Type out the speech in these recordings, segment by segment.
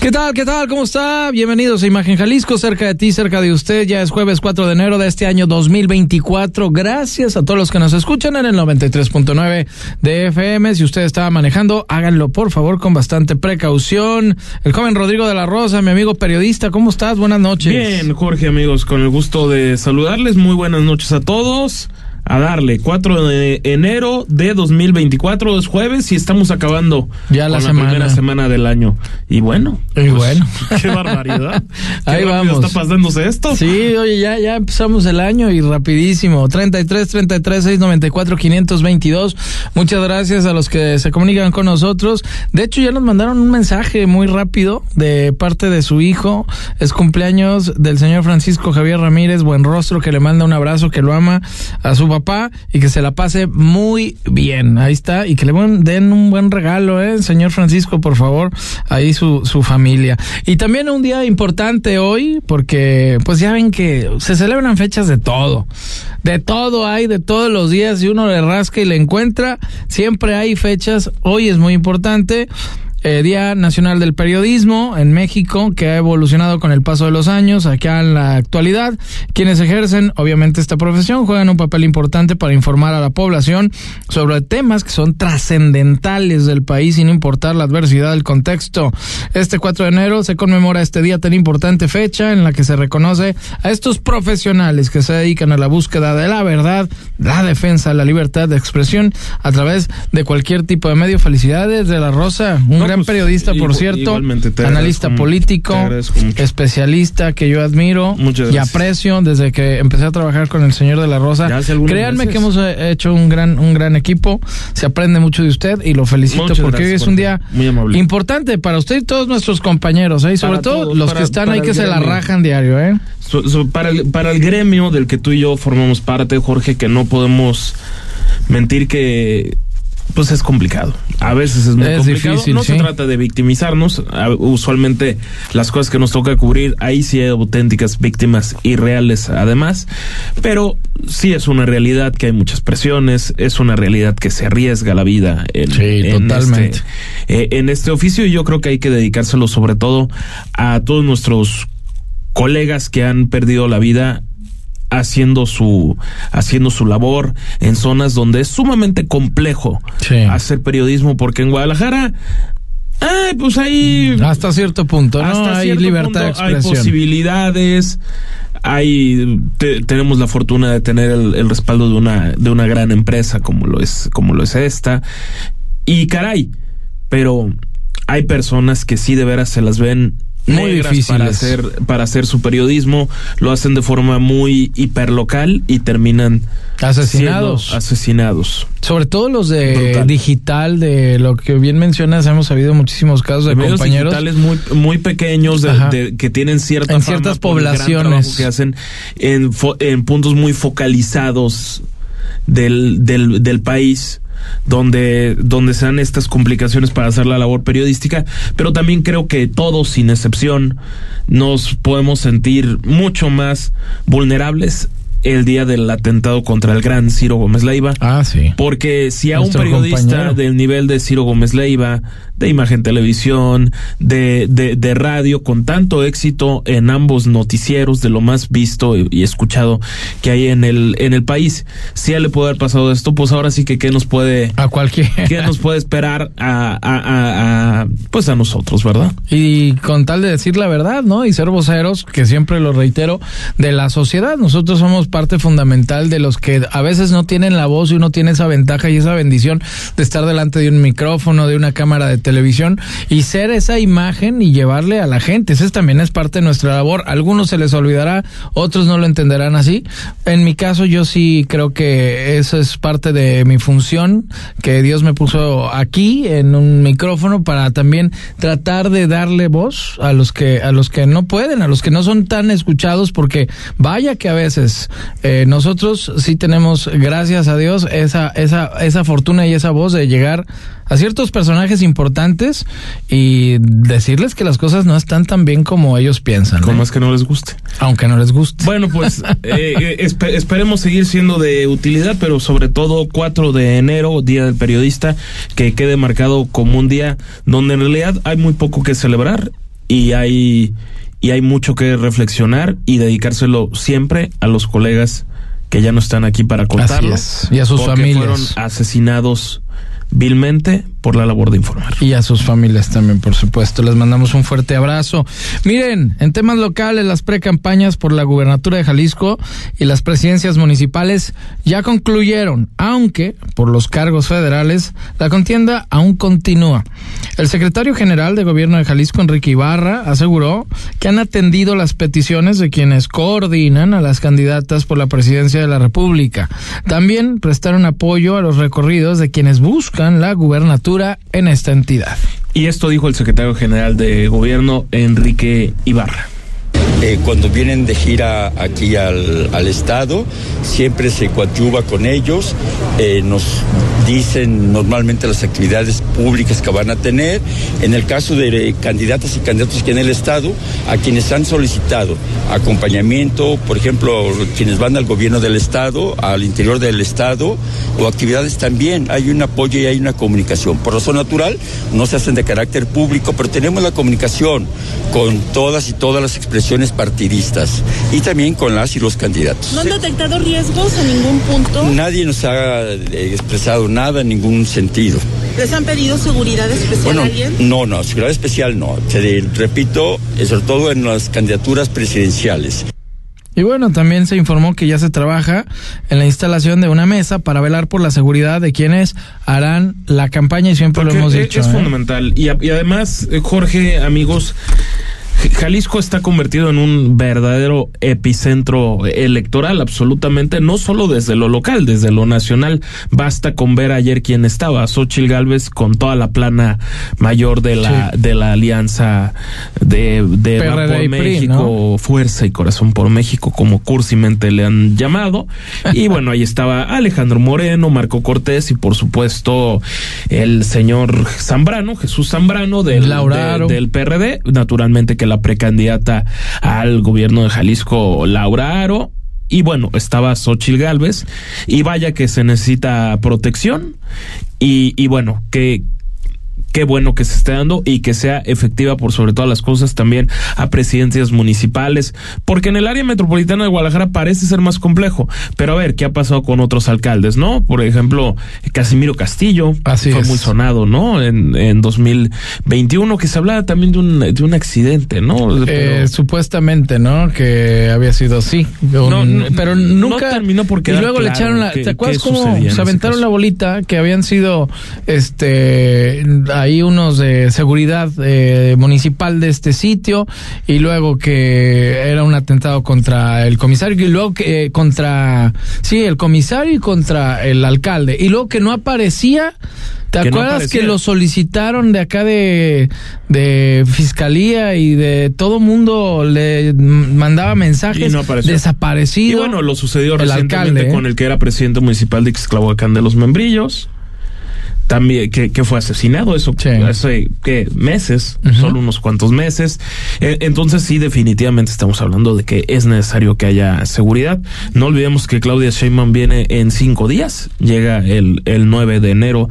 ¿Qué tal? ¿Qué tal? ¿Cómo está? Bienvenidos a Imagen Jalisco, cerca de ti, cerca de usted. Ya es jueves 4 de enero de este año 2024. Gracias a todos los que nos escuchan en el 93.9 de FM. Si usted estaba manejando, háganlo por favor con bastante precaución. El joven Rodrigo de la Rosa, mi amigo periodista, ¿cómo estás? Buenas noches. Bien, Jorge, amigos, con el gusto de saludarles. Muy buenas noches a todos a darle. 4 de enero de 2024 es jueves y estamos acabando ya la, semana. primera semana. del año. Y bueno y bueno. qué barbaridad. Ahí vamos está pasándose esto. Sí oye ya ya empezamos el año y rapidísimo. 33 33 694 522 muchas gracias a los que se comunican con nosotros. De hecho ya nos mandaron un mensaje muy rápido de parte de su hijo. Es cumpleaños del señor Francisco Javier Ramírez buen rostro que le manda un abrazo que lo ama a su papá y que se la pase muy bien. Ahí está. Y que le den un buen regalo, ¿eh? Señor Francisco, por favor. Ahí su, su familia. Y también un día importante hoy, porque pues ya ven que se celebran fechas de todo. De todo hay, de todos los días. Si uno le rasca y le encuentra, siempre hay fechas. Hoy es muy importante. Eh, Día Nacional del Periodismo en México, que ha evolucionado con el paso de los años, acá en la actualidad. Quienes ejercen, obviamente, esta profesión juegan un papel importante para informar a la población sobre temas que son trascendentales del país, sin importar la adversidad del contexto. Este 4 de enero se conmemora este día tan importante fecha en la que se reconoce a estos profesionales que se dedican a la búsqueda de la verdad, la defensa, la libertad de expresión a través de cualquier tipo de medio. Felicidades de la Rosa, un gran pues, periodista, por cierto, analista político, especialista que yo admiro y aprecio desde que empecé a trabajar con el señor de la Rosa. Créanme que hemos eh, hecho un gran un gran equipo, se aprende mucho de usted y lo felicito porque hoy es un día importante para usted y todos nuestros compañeros, ¿eh? y sobre todo los que están ahí que se la rajan diario, ¿eh? para el para el gremio del que tú y yo formamos parte, Jorge, que no podemos mentir que pues es complicado. A veces es muy complicado. no se trata de victimizarnos. Usualmente las cosas que nos toca cubrir, ahí sí hay auténticas víctimas y reales además. Pero sí es una realidad que hay muchas presiones, es una realidad que se arriesga la vida en, Este, eh, en este oficio y yo creo que hay que dedicárselo sobre todo a todos nuestros colegas que han perdido la vida haciendo su haciendo su labor en zonas donde es sumamente complejo hacer periodismo porque en Guadalajara Ay, pues hay hasta cierto punto, ¿no? hay libertad de expresión. Hay posibilidades, hay tenemos la fortuna de tener el, el, respaldo de una de una gran empresa como lo es como lo es esta y caray, pero hay personas que sí de veras se las ven muy difícil para hacer para hacer su periodismo lo hacen de forma muy hiperlocal y terminan asesinados. asesinados. Sobre todo los de digital de lo que bien mencionas hemos habido muchísimos casos de, de compañeros. digitales muy muy pequeños de, que tienen cierta en ciertas poblaciones. que hacen en, en puntos muy focalizados del, del, del país donde, donde se dan estas complicaciones para hacer la labor periodística, pero también creo que todos, sin excepción, nos podemos sentir mucho más vulnerables el día del atentado contra el gran Ciro Gómez Leiva. Ah, sí. Porque si a un periodista del nivel de Ciro Gómez Leiva, de imagen televisión, de, de, de, radio, con tanto éxito en ambos noticieros, de lo más visto y, escuchado que hay en el, en el país, si a le puede haber pasado esto, pues ahora sí que qué nos puede... A cualquier... ¿Qué nos puede esperar a, a, a, pues a nosotros, verdad? Y con tal de decir la verdad, ¿no? Y ser voceros, que siempre lo reitero, de la sociedad. Nosotros somos parte fundamental de los que a veces no tienen la voz y uno tiene esa ventaja y esa bendición de estar delante de un micrófono, de una cámara de televisión y ser esa imagen y llevarle a la gente. Esa también es parte de nuestra labor. algunos se les olvidará, otros no lo entenderán así. En mi caso yo sí creo que eso es parte de mi función, que Dios me puso aquí en un micrófono para también tratar de darle voz a los que a los que no pueden, a los que no son tan escuchados porque vaya que a veces Eh, nosotros sí tenemos, gracias a Dios, esa, esa, esa fortuna y esa voz de llegar a ciertos personajes importantes y decirles que las cosas no están tan bien como ellos piensan. Como es que no les guste. Aunque no les guste. Bueno, pues eh, esperemos seguir siendo de utilidad, pero sobre todo 4 de enero, Día del Periodista, que quede marcado como un día donde en realidad hay muy poco que celebrar y hay y hay mucho que reflexionar y dedicárselo siempre a los colegas que ya no están aquí para contarlo. Y a sus familias. Fueron asesinados vilmente por la labor de informar. Y a sus familias también, por supuesto. Les mandamos un fuerte abrazo. Miren, en temas locales, las precampañas por la gubernatura de Jalisco y las presidencias municipales ya concluyeron, aunque por los cargos federales, la contienda aún continúa. El secretario general de gobierno de Jalisco, Enrique Ibarra, aseguró que han atendido las peticiones de quienes coordinan a las candidatas por la presidencia de la República. También prestaron apoyo a los recorridos de quienes buscan la gubernatura en esta entidad. Y esto dijo el secretario general de gobierno, Enrique Ibarra. Eh, cuando vienen de gira aquí al, al, Estado, siempre se coadyuva con ellos, eh, nos dicen normalmente las actividades públicas que van a tener. En el caso de candidatas y candidatos que en el Estado, a quienes han solicitado acompañamiento, por ejemplo, quienes van al gobierno del Estado, al interior del Estado, o actividades también, hay un apoyo y hay una comunicación. Por razón natural, no se hacen de carácter público, pero tenemos la comunicación con todas y todas las expresiones partidistas y también con las y los candidatos. ¿No han detectado riesgos en ningún punto? Nadie nos ha eh, expresado nada en ningún sentido. ¿Les han pedido seguridad especial a alguien? No, no, seguridad especial no. Te repito, eh, sobre todo en las candidaturas presidenciales. Y bueno, también se informó que ya se trabaja en la instalación de una mesa para velar por la seguridad de quienes harán la campaña y siempre lo hemos dicho. Es, ¿eh? fundamental. Y, y además, Jorge, amigos, Jalisco está convertido en un verdadero epicentro electoral, absolutamente, no solo desde lo local, desde lo nacional. Basta con ver ayer quién estaba, Xochil Gálvez con toda la plana mayor de la, de la alianza de, de por México, Fuerza y Corazón por México, como cursimente le han llamado. Y bueno, ahí estaba Alejandro Moreno, Marco Cortés y por supuesto el señor Zambrano, Jesús Zambrano del, del PRD, naturalmente que la precandidata al gobierno de Jalisco, Laura Aro, y bueno, estaba Xochil Gálvez, y vaya que se necesita protección, y, y bueno, que, qué bueno que se esté dando y que sea efectiva por sobre todas las cosas también a presidencias municipales, porque en el área metropolitana de Guadalajara parece ser más complejo, pero a ver, ¿qué ha pasado con otros alcaldes, no? Por ejemplo, Casimiro Castillo, fue muy sonado, ¿no? En, en 2021, que se hablaba también de un, de un accidente, ¿no? Eh, supuestamente, ¿no? Que había sido así, pero nunca terminó porque y luego le echaron la, ¿te acuerdas cómo se aventaron la bolita que habían sido este ahí unos de seguridad eh, municipal de este sitio y luego que era un atentado contra el comisario y luego que eh, contra sí el comisario y contra el alcalde y luego que no aparecía ¿Te acuerdas que lo solicitaron de acá de, de fiscalía y de todo mundo le mandaba mensajes desaparecido? Y bueno, lo sucedió recientemente ¿eh? con el que era presidente municipal de Ixclahuacán de los Membrillos también que, que fue asesinado eso hace que meses solo unos cuantos meses. Eh, entonces sí definitivamente estamos hablando de que es necesario que haya seguridad. No olvidemos que Claudia Sheinbaum viene en cinco días llega el, el 9 de enero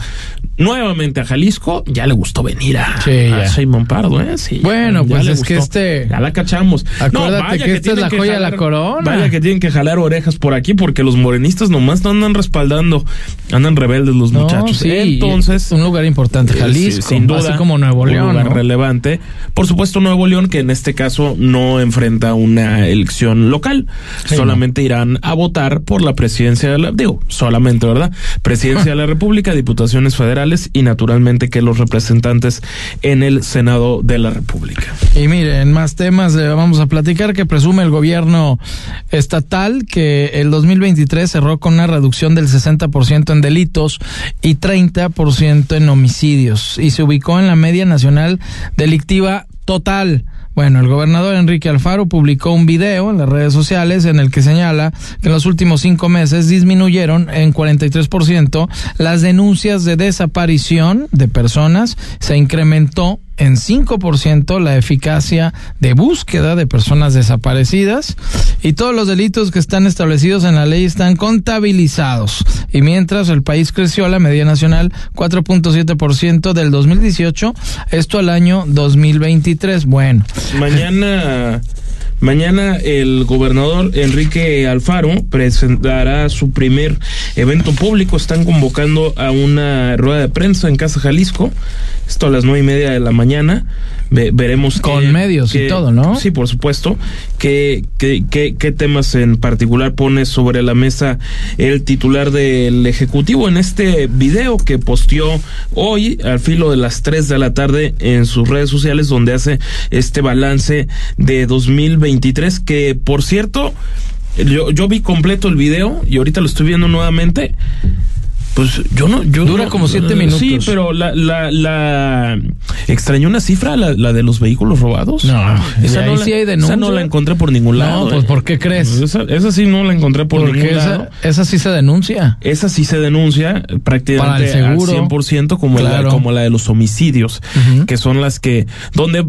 nuevamente a Jalisco ya le gustó venir a, Sheinbaum Pardo ¿eh? sí, bueno pues es que este ya la cachamos acuérdate que, esta es la joya de la corona vaya que tienen que jalar orejas por aquí porque los morenistas nomás no andan respaldando andan rebeldes los muchachos sí, entonces. Un lugar importante, eh, Jalisco. sin duda. Así como Nuevo León. Un lugar relevante. Por supuesto, Nuevo León, que en este caso no enfrenta una elección local. solamente irán a votar por la presidencia de la. Digo, solamente, ¿verdad? Presidencia de la República, diputaciones federales y naturalmente que los representantes en el Senado de la República. Y miren, más temas eh, vamos a platicar que presume el gobierno estatal que el 2023 cerró con una reducción del 60% en delitos y 30% en homicidios y se ubicó en la media nacional delictiva total Bueno, el gobernador Enrique Alfaro publicó un video en las redes sociales en el que señala que en los últimos cinco meses disminuyeron en 43% las denuncias de desaparición de personas, se incrementó en 5% la eficacia de búsqueda de personas desaparecidas y todos los delitos que están establecidos en la ley están contabilizados. Y mientras el país creció a la media nacional 4.7% del 2018, esto al año 2023. Bueno. Mañana Mañana el gobernador Enrique Alfaro presentará su primer evento público. Están convocando a una rueda de prensa en Casa Jalisco. Esto a las nueve y media de la mañana veremos con medios y todo, ¿no? Sí, por supuesto. ¿Qué, qué, qué, temas en particular pone sobre la mesa el titular del Ejecutivo en este video que posteó hoy al filo de las 3 de la tarde en sus redes sociales donde hace este balance de 2023 que, por cierto, yo, yo vi completo el video y ahorita lo estoy viendo nuevamente pues yo no, yo dura como siete minutos. Sí, pero la, la, la extrañó una cifra, la, la de los vehículos robados. No, esa no, la, sí hay esa no la encontré por ningún lado. No, pues ¿por qué crees? Pues esa, esa sí no la encontré por Porque ningún esa, lado. Esa sí se denuncia. Esa sí se denuncia prácticamente Para el seguro, al 100% como, la, como la de los homicidios, que son las que, donde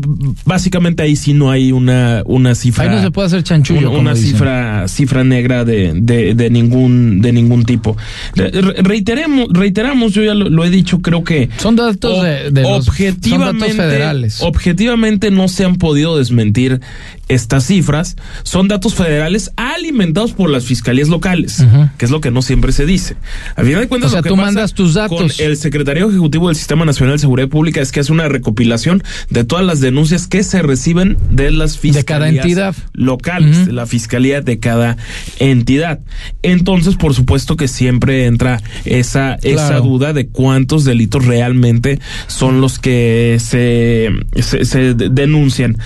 básicamente ahí sí no hay una, una cifra. Ahí no se puede hacer chanchullo. Una, una cifra, cifra negra de, de, de ningún, de ningún tipo. Reitero reiteramos, yo ya lo, he dicho, creo que son datos de, objetivamente, federales. Objetivamente no se han podido desmentir estas cifras. Son datos federales alimentados por las fiscalías locales, que es lo que no siempre se dice. Al final de cuentas, o sea, tú mandas tus datos. el secretario ejecutivo del Sistema Nacional de Seguridad Pública es que hace una recopilación de todas las denuncias que se reciben de las fiscalías de cada entidad locales, de la fiscalía de cada entidad. Entonces, por supuesto que siempre entra esa, esa duda de cuántos delitos realmente son los que se, se, denuncian.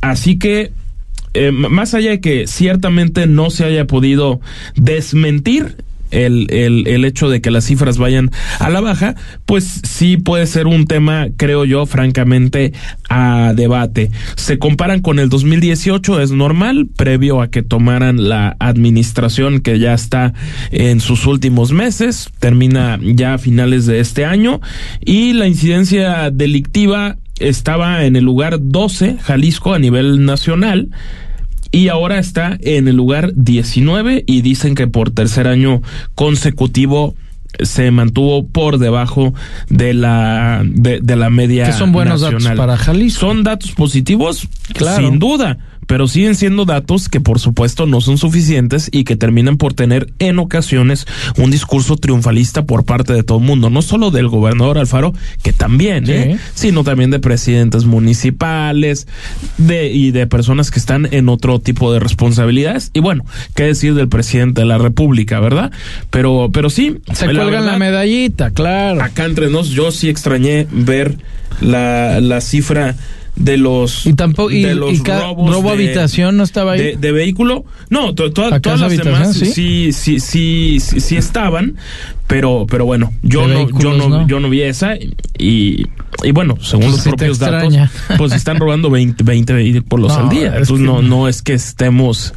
Así que eh, más allá de que ciertamente no se haya podido desmentir el, el, el, hecho de que las cifras vayan a la baja, pues sí puede ser un tema, creo yo, francamente, a debate. Se comparan con el 2018, es normal, previo a que tomaran la administración que ya está en sus últimos meses, termina ya a finales de este año, y la incidencia delictiva estaba en el lugar 12, Jalisco, a nivel nacional, y ahora está en el lugar 19 y dicen que por tercer año consecutivo se mantuvo por debajo de la de, la media que son buenos datos para Jalisco. Son datos positivos sin duda pero siguen siendo datos que por supuesto no son suficientes y que terminan por tener en ocasiones un discurso triunfalista por parte de todo el mundo, no solo del gobernador Alfaro, que también, ¿eh? sino también de presidentes municipales de, y de personas que están en otro tipo de responsabilidades. Y bueno, qué decir del presidente de la República, ¿verdad? Pero, pero sí. Se cuelgan la medallita, claro. Acá entre nos, yo sí extrañé ver la, la cifra de los y tampoco de los robos robo habitación no estaba ahí. de, vehículo. No todas las demás ¿sí? sí sí sí estaban pero pero bueno yo no yo no, yo no vi esa y y bueno según los propios datos pues están robando 20 20 vehículos al día. entonces no. no es que estemos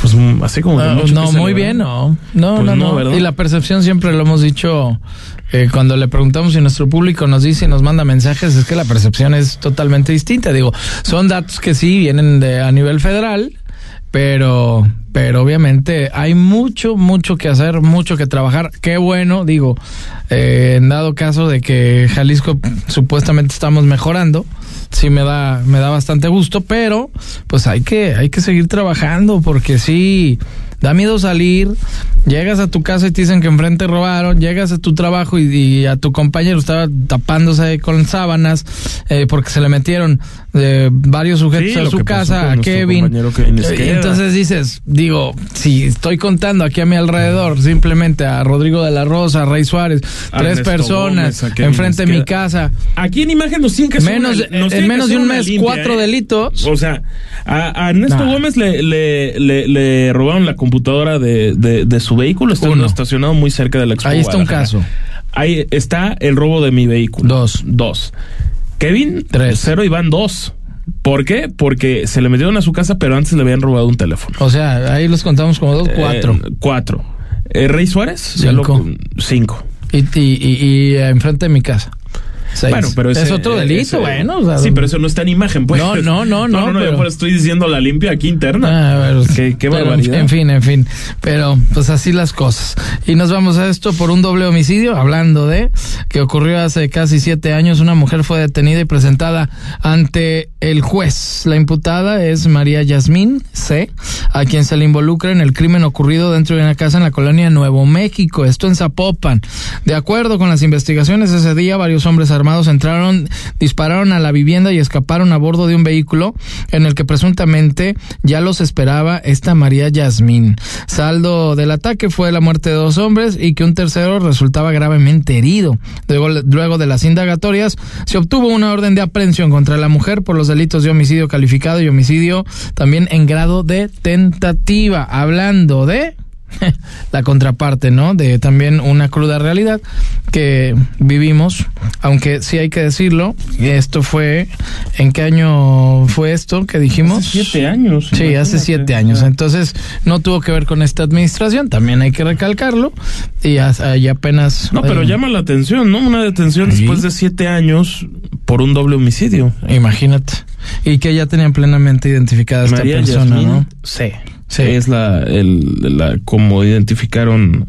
pues así como ah, no muy bien no. No pues no, no, y la percepción siempre lo hemos dicho eh, cuando le preguntamos si nuestro público nos dice y nos manda mensajes, es que la percepción es totalmente distinta. Digo, son datos que sí vienen de a nivel federal, pero pero obviamente hay mucho mucho que hacer mucho que trabajar. Qué bueno digo eh, en dado caso de que Jalisco supuestamente estamos mejorando sí me da me da bastante gusto pero pues hay que hay que seguir trabajando porque sí da miedo salir, llegas a tu casa y te dicen que enfrente robaron, llegas a tu trabajo y, a tu compañero estaba tapándose con sábanas eh, porque se le metieron eh, varios sujetos a su casa, a Kevin. y entonces dices, digo, si estoy contando aquí a mi alrededor simplemente a Rodrigo de la Rosa, a Rey Suárez, tres personas enfrente de mi casa. Aquí en imagen nos siguen que menos, en menos de un mes, cuatro ¿eh? delitos. O sea, a, Ernesto Gómez le, le, le, robaron la computadora de, de, su vehículo, está estacionado muy cerca de la Ahí está un caso. Ahí está el robo de mi vehículo. Dos. Dos. Kevin, tres. Cero y van dos. ¿Por qué? Porque se le metieron a su casa, pero antes le habían robado un teléfono. O sea, ahí los contamos como dos, cuatro. Eh, cuatro. Eh, Rey Suárez, cinco. cinco. Y, y, y, enfrente de mi casa. Bueno, pero es otro delito, bueno. sí, pero eso no está en imagen, pues. No, no, no, no. No, no, no estoy diciendo la limpia aquí interna. Ah, qué, qué barbaridad. En fin, en fin. Pero, pues así las cosas. Y nos vamos a esto por un doble homicidio, hablando de que ocurrió hace casi siete años. Una mujer fue detenida y presentada ante el juez. La imputada es María Yasmín C., a quien se le involucra en el crimen ocurrido dentro de una casa en la colonia Nuevo México, esto en Zapopan. De acuerdo con las investigaciones, ese día varios hombres armados entraron, dispararon a la vivienda y escaparon a bordo de un vehículo en el que presuntamente ya los esperaba esta María Yasmín. Saldo del ataque fue la muerte de dos hombres y que un tercero resultaba gravemente herido. Luego, luego de las indagatorias, se obtuvo una orden de aprehensión contra la mujer por los delitos de homicidio calificado y homicidio también en grado de tentativa. Hablando de la contraparte, ¿no? De también una cruda realidad que vivimos, aunque sí hay que decirlo, esto fue, ¿en qué año fue esto que dijimos? Hace siete años. Sí, hace siete años. Entonces, no tuvo que ver con esta administración, también hay que recalcarlo, y, apenas... No, pero llama la atención, ¿no? Una detención después de siete años por un doble homicidio. Imagínate. Y que ya tenían plenamente identificada esta persona, ¿no? Sí. Sí. Es la, el, la como identificaron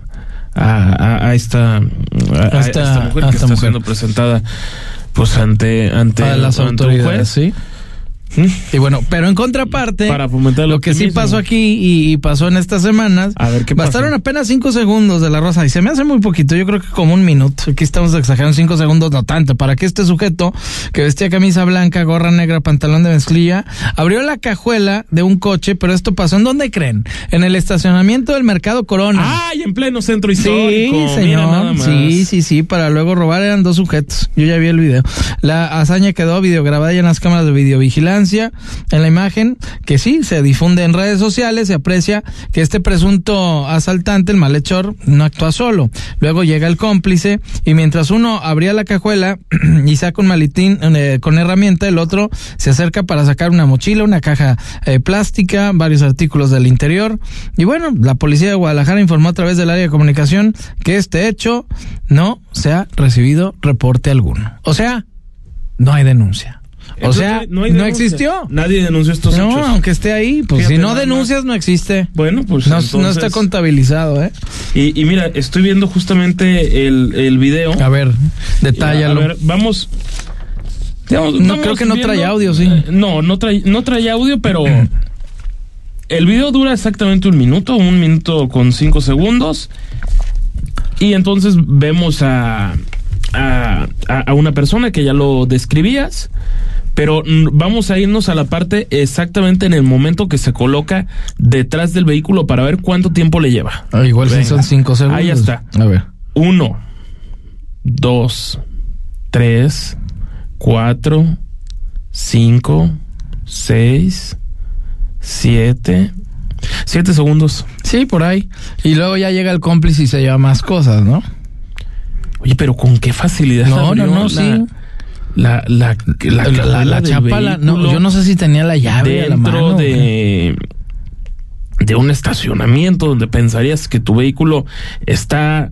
a, a, esta, a, esta, mujer que está siendo presentada pues ante ante, las autoridades, ¿sí? Y bueno, pero en contraparte, lo que sí pasó aquí y, pasó en estas semanas, a ver, ¿qué bastaron apenas cinco segundos de la rosa y se me hace muy poquito, yo creo que como un minuto, aquí estamos exagerando cinco segundos, no tanto, para que este sujeto que vestía camisa blanca, gorra negra, pantalón de mezclilla, abrió la cajuela de un coche, pero esto pasó en dónde creen? En el estacionamiento del Mercado Corona. ¡Ay, en pleno centro histórico! Sí, señor, sí, sí, sí, para luego robar eran dos sujetos, yo ya vi el video. La hazaña quedó videograbada ya en las cámaras de videovigilancia en la imagen que sí se difunde en redes sociales, se aprecia que este presunto asaltante, el malhechor, no actúa solo. Luego llega el cómplice y mientras uno abría la cajuela y saca un maletín eh, con herramienta, el otro se acerca para sacar una mochila, una caja eh, plástica, varios artículos del interior. Y bueno, la policía de Guadalajara informó a través del área de comunicación que este hecho no se ha recibido reporte alguno. O sea, no hay denuncia. O sea, no, existió. Nadie denunció estos hechos. No, aunque esté ahí, pues si no denuncias no existe. Bueno, pues no, está contabilizado, ¿eh? Y, mira, estoy viendo justamente el, el video. A ver, detállalo. A ver, vamos. no creo que no trae audio, sí. Eh, no, no trae, no trae audio, pero el video dura exactamente un minuto, un minuto con cinco segundos. Y entonces vemos a, a, a, una persona que ya lo describías, pero vamos a irnos a la parte exactamente en el momento que se coloca detrás del vehículo para ver cuánto tiempo le lleva. Ah, igual si son cinco segundos. Ahí está. A ver. Uno, dos, tres, cuatro, cinco, seis, siete, siete segundos. Sí, por ahí. Y luego ya llega el cómplice y se lleva más cosas, ¿no? Oye, pero con qué facilidad. No, no, no, sí. La, la, la, la, chapa, no, yo no sé si tenía la llave dentro de de un estacionamiento donde pensarías que tu vehículo está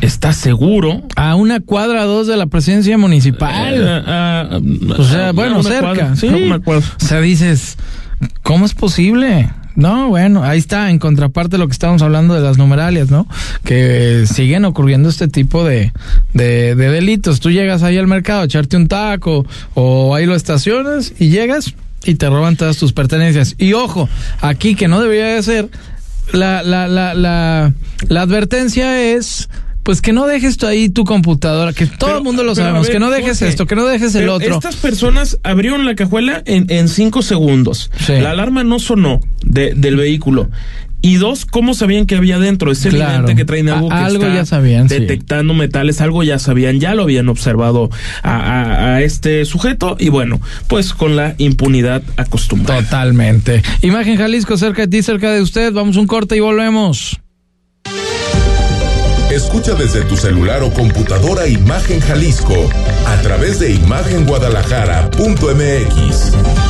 está seguro. A una cuadra dos de la presidencia municipal. Eh, o sea, bueno, cerca. sí. O sea, dices, ¿cómo es posible? No, bueno, ahí está, en contraparte lo que estábamos hablando de las numeralias, ¿no? Que siguen ocurriendo este tipo de, de, delitos. Tú llegas ahí al mercado a echarte un taco o ahí lo estacionas y llegas y te roban todas tus pertenencias. Y ojo, aquí que no debería de ser, la, la, la, la, la advertencia es pues que no dejes tú ahí tu computadora, que todo el mundo lo sabemos, que no dejes esto, que no dejes el otro. Estas personas abrieron la cajuela en, en cinco segundos. La alarma no sonó de, del vehículo. Y dos, ¿cómo sabían que había dentro? Es evidente que traen algo que algo está ya sabían, detectando metales, algo ya sabían, ya lo habían observado a, a, este sujeto y bueno, pues con la impunidad acostumbrada. Totalmente. Imagen Jalisco cerca de ti, cerca de usted, vamos un corte y volvemos. Escucha desde tu celular o computadora Imagen Jalisco a través de imagenguadalajara.mx.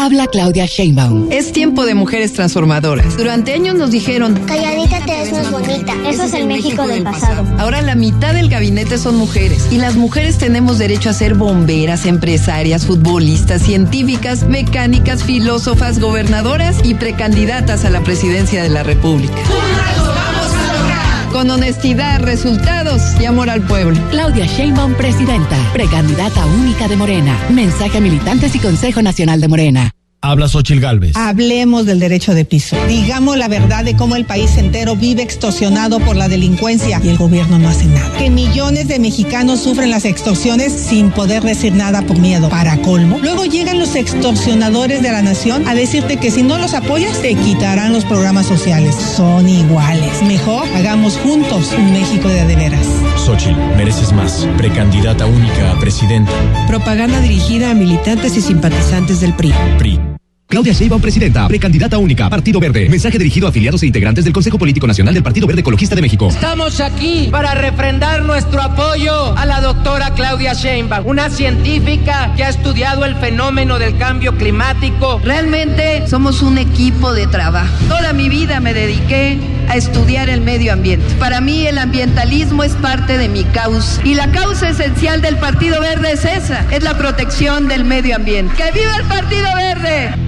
Habla Claudia Sheinbaum. Es tiempo de mujeres transformadoras. Durante años nos dijeron, calladita te ves más bonita. Eso es el México del pasado. Ahora la mitad del gabinete son mujeres y las mujeres tenemos derecho a ser bomberas, empresarias, futbolistas, científicas, mecánicas, filósofas, gobernadoras y precandidatas a la presidencia de la República con honestidad, resultados y amor al pueblo. Claudia Sheinbaum, presidenta, precandidata única de Morena. Mensaje a militantes y Consejo Nacional de Morena. Habla Xochil Gálvez. Hablemos del derecho de piso. Digamos la verdad de cómo el país entero vive extorsionado por la delincuencia y el gobierno no hace nada. Que millones de mexicanos sufren las extorsiones sin poder decir nada por miedo. Para colmo. Luego llegan los extorsionadores de la nación a decirte que si no los apoyas te quitarán los programas sociales. Son iguales. Mejor hagamos juntos un México de adeveras. Xochil, mereces más. Precandidata única a presidenta. Propaganda dirigida a militantes y simpatizantes del PRI. PRI. Claudia Sheinbaum, presidenta, precandidata única, Partido Verde. Mensaje dirigido a afiliados e integrantes del Consejo Político Nacional del Partido Verde Ecologista de México. Estamos aquí para refrendar nuestro apoyo a la doctora Claudia Sheinbaum, una científica que ha estudiado el fenómeno del cambio climático. Realmente somos un equipo de trabajo. Toda mi vida me dediqué a estudiar el medio ambiente. Para mí el ambientalismo es parte de mi causa y la causa esencial del Partido Verde es esa, es la protección del medio ambiente. ¡Que viva el Partido Verde!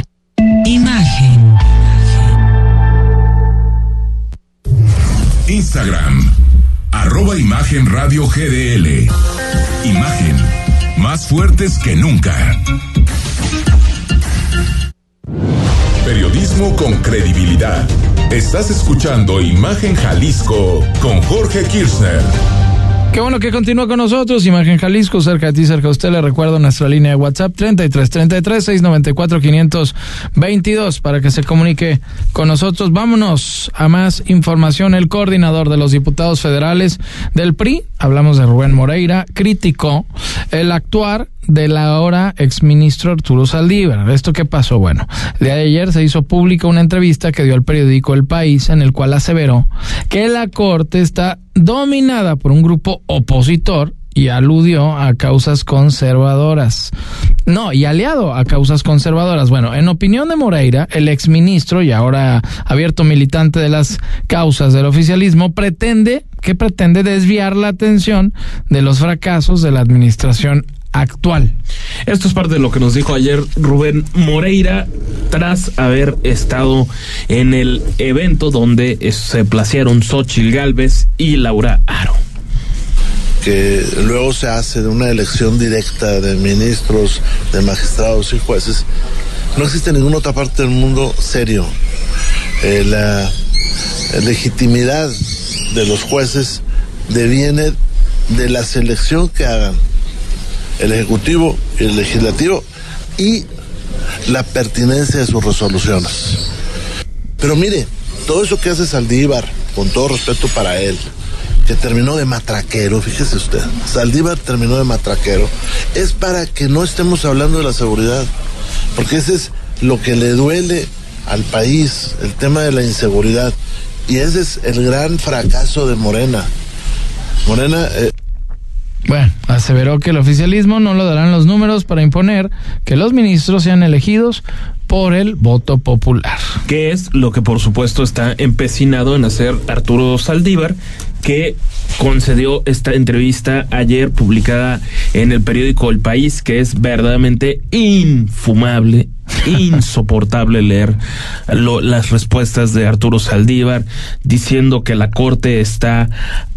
Imagen. Instagram. Arroba Imagen Radio GDL. Imagen. Más fuertes que nunca. Periodismo con credibilidad. Estás escuchando Imagen Jalisco con Jorge Kirchner. Qué bueno que continúa con nosotros. Imagen Jalisco, cerca de ti, cerca de usted. Le recuerdo nuestra línea de WhatsApp 33 33 694 522 para que se comunique con nosotros. Vámonos a más información. El coordinador de los diputados federales del PRI, hablamos de Rubén Moreira, criticó el actuar del ahora exministro Arturo Saldívar. ¿Esto qué pasó? Bueno, el día de ayer se hizo pública una entrevista que dio al periódico El País en el cual aseveró que la Corte está dominada por un grupo opositor y aludió a causas conservadoras. No, y aliado a causas conservadoras. Bueno, en opinión de Moreira, el exministro y ahora abierto militante de las causas del oficialismo pretende, que pretende desviar la atención de los fracasos de la administración actual. Esto es parte de lo que nos dijo ayer Rubén Moreira tras haber estado en el evento donde se placieron Xochil Gálvez y Laura Aro que luego se hace de una elección directa de ministros, de magistrados y jueces, no existe ninguna otra parte del mundo serio. Eh, la legitimidad de los jueces deviene de la selección que hagan el Ejecutivo y el Legislativo y la pertinencia de sus resoluciones. Pero mire, todo eso que hace Saldívar, con todo respeto para él, que terminó de matraquero, fíjese usted, Saldívar terminó de matraquero, es para que no estemos hablando de la seguridad, porque ese es lo que le duele al país, el tema de la inseguridad, y ese es el gran fracaso de Morena. Morena... Eh, bueno, aseveró que el oficialismo no lo darán los números para imponer que los ministros sean elegidos por el voto popular. Que es lo que por supuesto está empecinado en hacer Arturo Saldívar, que concedió esta entrevista ayer publicada en el periódico El País, que es verdaderamente infumable, insoportable leer las respuestas de Arturo Saldívar diciendo que la Corte está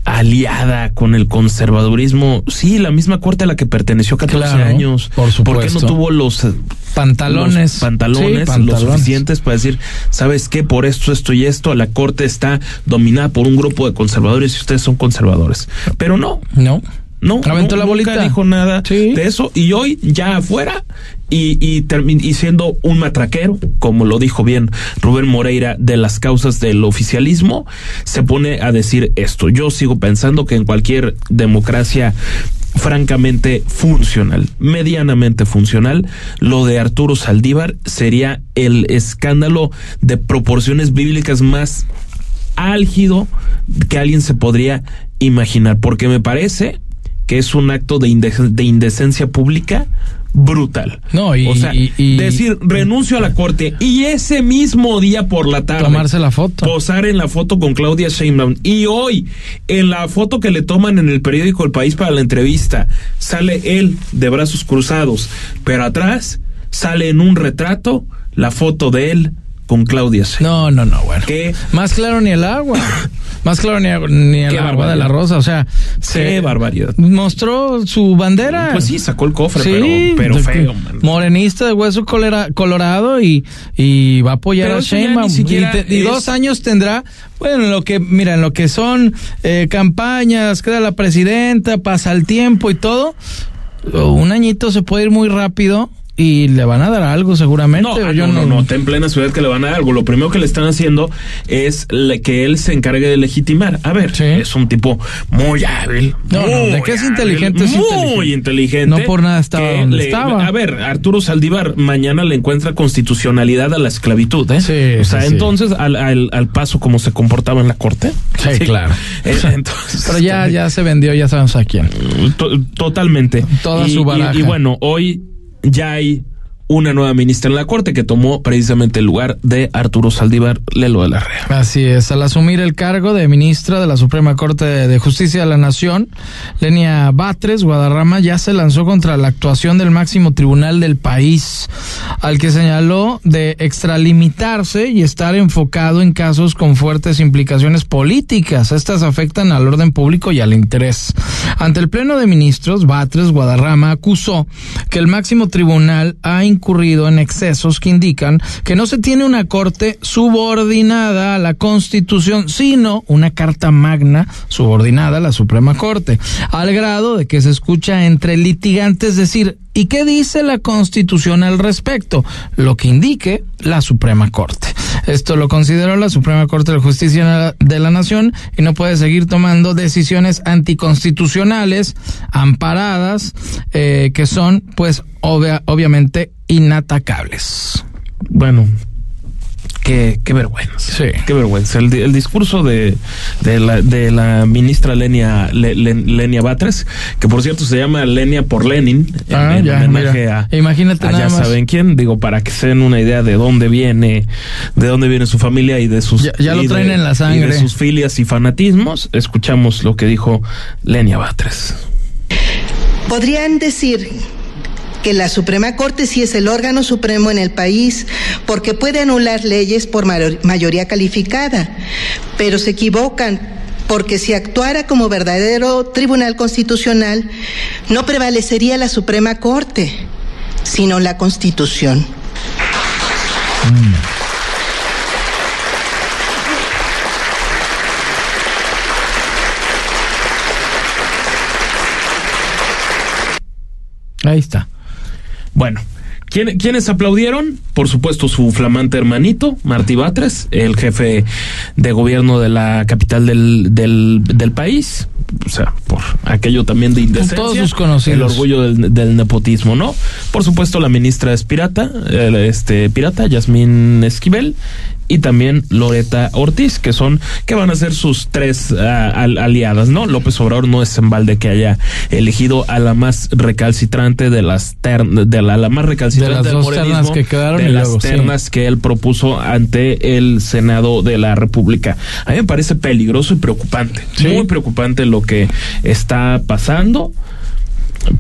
aliada con el conservadurismo. Sí, la misma corte a la que perteneció 14 años. Por supuesto. ¿Por qué no tuvo los pantalones, pantalones, lo suficientes para decir, ¿sabes qué? Por esto, esto y esto, la corte está dominada por un grupo de conservadores y ustedes son conservadores. Pero no. No. No, Aventó la bolita. nunca dijo nada de eso. Y hoy, ya afuera, y, y, y, siendo un matraquero, como lo dijo bien Rubén Moreira, de las causas del oficialismo, se pone a decir esto. Yo sigo pensando que en cualquier democracia francamente funcional, medianamente funcional, lo de Arturo Saldívar sería el escándalo de proporciones bíblicas más álgido que alguien se podría imaginar, porque me parece que es un acto de, indecencia pública brutal. No, y, o sea, decir renuncio a la corte y ese mismo día por la tarde tomarse la foto, posar en la foto con Claudia Sheinbaum y hoy en la foto que le toman en el periódico El País para la entrevista sale él de brazos cruzados, pero atrás sale en un retrato la foto de él con Claudia No, no, no, bueno. ¿Qué? Más claro ni el agua. Más claro ni, ni el agua de la rosa. O sea, qué barbaridad. Mostró su bandera. Pues sí, sacó el cofre, pero, feo. Morenista de hueso colorado y, y va a apoyar a Sheinbaum. Y, dos años tendrá. Bueno, en lo que, mira, en lo que son eh, campañas, queda la presidenta, pasa el tiempo y todo. Un añito se puede ir muy rápido y le van a dar algo seguramente. No, yo no, no, está en plena ciudad que le van a dar algo. Lo primero que le están haciendo es que él se encargue de legitimar. A ver, es un tipo muy hábil. No, no de que es inteligente, es muy inteligente. No por nada estaba donde estaba. A ver, Arturo Saldívar mañana le encuentra constitucionalidad a la esclavitud, ¿eh? Sí, o sea, entonces Al, al, paso como se comportaba en la corte. Sí, claro. Eh, entonces, Pero ya, ya se vendió, ya sabemos a quién. totalmente. Toda su baraja. y bueno, hoy ya hay una nueva ministra en la Corte que tomó precisamente el lugar de Arturo Saldívar Lelo de la Rea. Así es, al asumir el cargo de ministra de la Suprema Corte de Justicia de la Nación, Lenia Batres Guadarrama ya se lanzó contra la actuación del máximo tribunal del país, al que señaló de extralimitarse y estar enfocado en casos con fuertes implicaciones políticas. Estas afectan al orden público y al interés. Ante el Pleno de Ministros, Batres Guadarrama acusó que el máximo tribunal ha incurrido en excesos que indican que no se tiene una corte subordinada a la Constitución, sino una carta magna subordinada a la Suprema Corte, al grado de que se escucha entre litigantes decir, ¿y qué dice la Constitución al respecto? Lo que indique la Suprema Corte. Esto lo consideró la Suprema Corte de Justicia de la Nación y no puede seguir tomando decisiones anticonstitucionales amparadas eh, que son pues obviamente inatacables. Bueno, Qué, qué, vergüenza. Sí. Qué vergüenza. El, el discurso de, de, la, de la ministra Lenia, Lenia Batres, que por cierto se llama Lenia por Lenin, ah, en, homenaje a, Imagínate ya saben quién, digo, para que se den una idea de dónde viene, de dónde viene su familia y de sus... Ya, lo traen en la sangre. Y de sus filias y fanatismos. Escuchamos lo que dijo Lenia Batres. Podrían decir que la Suprema Corte sí es el órgano supremo en el país porque puede anular leyes por mayoría calificada, pero se equivocan porque si actuara como verdadero tribunal constitucional, no prevalecería la Suprema Corte, sino la Constitución. Ahí está. Bueno, ¿Quiénes aplaudieron? Por supuesto, su flamante hermanito, Martí Batres, el jefe de gobierno de la capital del, del, del país. O sea, por aquello también de indecencia. Todos sus conocidos. El orgullo del, nepotismo, ¿no? Por supuesto, la ministra es pirata, este, pirata, Yasmín Esquivel, y también Loreta Ortiz, que son, que van a ser sus tres ah, aliadas, ¿no? López Obrador no es en balde que haya elegido a la más recalcitrante de las de la, más recalcitrante de las dos ternas que quedaron de las ternas que él propuso ante el Senado de la República. A mí me parece peligroso y preocupante, muy preocupante lo que está pasando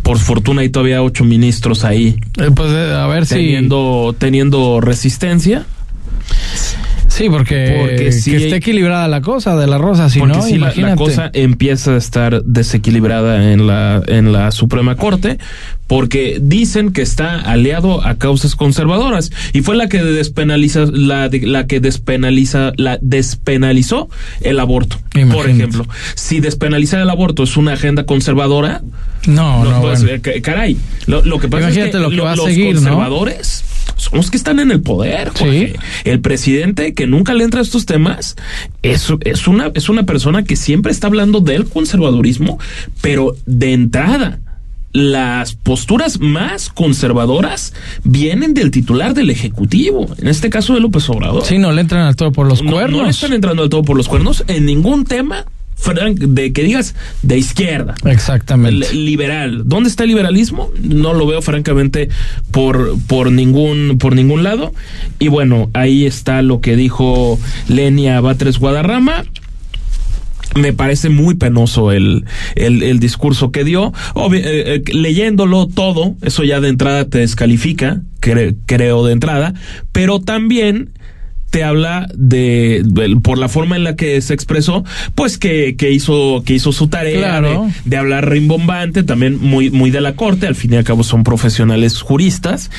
por fortuna hay todavía ocho ministros ahí. Eh, pues eh, a ver teniendo, si teniendo resistencia. Sí, porque, que esté equilibrada la cosa de la rosa, si no, si la, cosa empieza a estar desequilibrada en la en la Suprema Corte, porque dicen que está aliado a causas conservadoras y fue la que despenaliza la, la que despenaliza la despenalizó el aborto, por ejemplo. Si despenalizar el aborto es una agenda conservadora, no, no, pues, caray, lo, que pasa es que, lo que va a los seguir, conservadores son los que están en el poder. El presidente que nunca le entra a estos temas es, es, una, es una persona que siempre está hablando del conservadurismo, pero de entrada las posturas más conservadoras vienen del titular del Ejecutivo, en este caso de López Obrador. Sí, no le entran al todo por los cuernos. No le están entrando al todo por los cuernos en ningún tema de que digas de izquierda. Exactamente. Liberal. ¿Dónde está el liberalismo? No lo veo francamente por, por ningún, por ningún lado. Y bueno, ahí está lo que dijo Lenia Batres Guadarrama me parece muy penoso el, el, discurso que dio. Eh, eh, leyéndolo todo, eso ya de entrada te descalifica, creo de entrada, pero también te habla de, por la forma en la que se expresó, pues que, que hizo que hizo su tarea de, hablar rimbombante, también muy muy de la corte, al fin y al cabo son profesionales juristas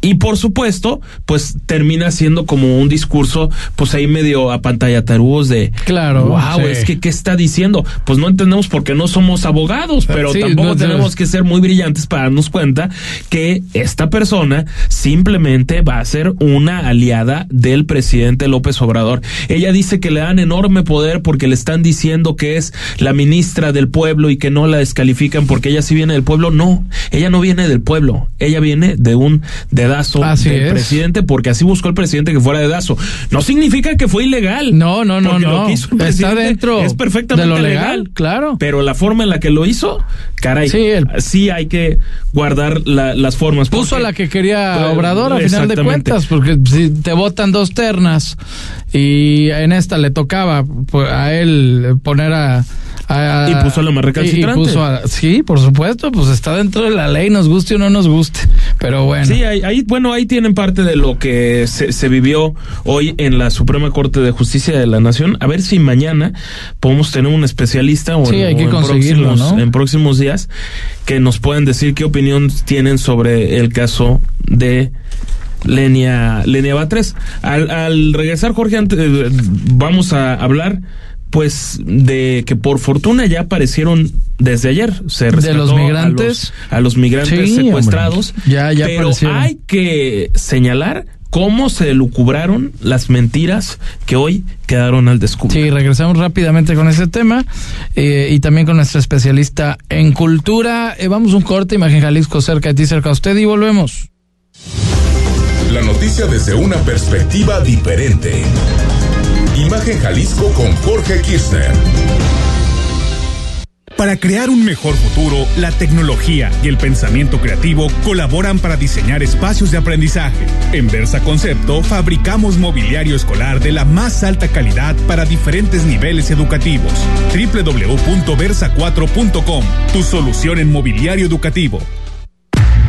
y por supuesto, pues termina siendo como un discurso, pues ahí medio a pantalla tarugos de. Claro. Wow, es que, ¿qué está diciendo? Pues no entendemos porque no somos abogados, pero tampoco tenemos que ser muy brillantes para darnos cuenta que esta persona simplemente va a ser una aliada del presidente López Obrador. Ella dice que le dan enorme poder porque le están diciendo que es la ministra del pueblo y que no la descalifican porque ella sí viene del pueblo. No, ella no viene del pueblo. Ella viene de un, de dedazo del presidente porque así buscó el presidente que fuera dedazo. No significa que fue ilegal. No, no, no, no. Está dentro es perfectamente de lo legal, claro. Pero la forma en la que lo hizo, caray, sí, hay que guardar las formas. Puso a la que quería Obrador a final de cuentas, porque si te votan dos ternas y en esta le tocaba pues, a él poner a y puso a lo más recalcitrante. sí, por supuesto, pues está dentro de la ley, nos guste o no nos guste. Pero bueno. Sí, ahí, bueno, ahí tienen parte de lo que se, vivió hoy en la Suprema Corte de Justicia de la Nación. A ver si mañana podemos tener un especialista o, en, próximos, en próximos días que nos puedan decir qué opinión tienen sobre el caso de Lenia, Lenia Batres. Al, al regresar, Jorge, antes, eh, vamos a hablar pues de que por fortuna ya aparecieron desde ayer se de los migrantes a los, migrantes secuestrados ya ya pero hay que señalar cómo se lucubraron las mentiras que hoy quedaron al descubierto. Sí, regresamos rápidamente con ese tema eh, y también con nuestra especialista en cultura. Eh, vamos un corte, Imagen Jalisco cerca de ti, cerca de usted y volvemos. La noticia desde una perspectiva diferente. Imagen Jalisco con Jorge Kirchner. Para crear un mejor futuro, la tecnología y el pensamiento creativo colaboran para diseñar espacios de aprendizaje. En Versa Concepto fabricamos mobiliario escolar de la más alta calidad para diferentes niveles educativos. www.versa4.com, tu solución en mobiliario educativo.